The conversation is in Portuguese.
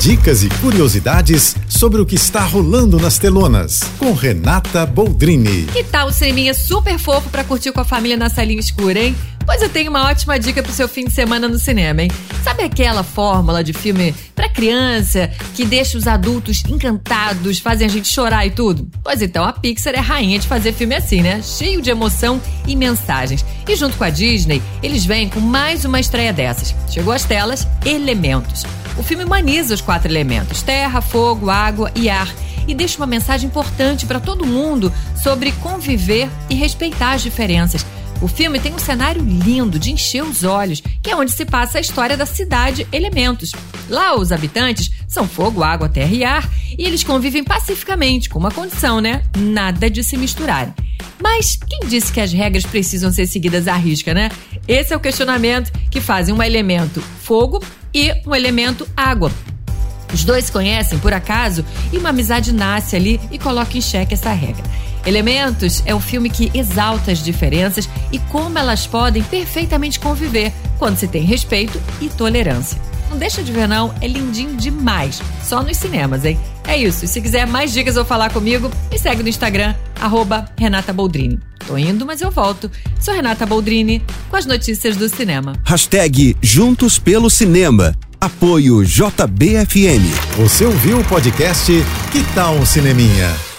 Dicas e curiosidades sobre o que está rolando nas telonas, com Renata Boldrini. Que tal o cineminha super fofo para curtir com a família na salinha escura, hein? Pois eu tenho uma ótima dica pro seu fim de semana no cinema, hein? Sabe aquela fórmula de filme para criança que deixa os adultos encantados, fazem a gente chorar e tudo? Pois então, a Pixar é rainha de fazer filme assim, né? Cheio de emoção e mensagens. E junto com a Disney, eles vêm com mais uma estreia dessas. Chegou às telas Elementos. O filme humaniza os quatro elementos: terra, fogo, água e ar e deixa uma mensagem importante para todo mundo sobre conviver e respeitar as diferenças. O filme tem um cenário lindo de encher os olhos, que é onde se passa a história da cidade Elementos. Lá, os habitantes são fogo, água, terra e ar, e eles convivem pacificamente, com uma condição, né? Nada de se misturarem. Mas quem disse que as regras precisam ser seguidas à risca, né? Esse é o questionamento que fazem um elemento fogo e um elemento água. Os dois se conhecem por acaso e uma amizade nasce ali e coloca em xeque essa regra. Elementos é um filme que exalta as diferenças e como elas podem perfeitamente conviver quando se tem respeito e tolerância. Não deixa de ver não, é lindinho demais. Só nos cinemas, hein? É isso. E se quiser mais dicas ou falar comigo, me segue no Instagram, arroba Renata Boldrini. Tô indo, mas eu volto. Sou Renata Boldrini com as notícias do cinema. Hashtag Juntos pelo Cinema. Apoio JBFM. Você ouviu o podcast Que Tal um Cineminha?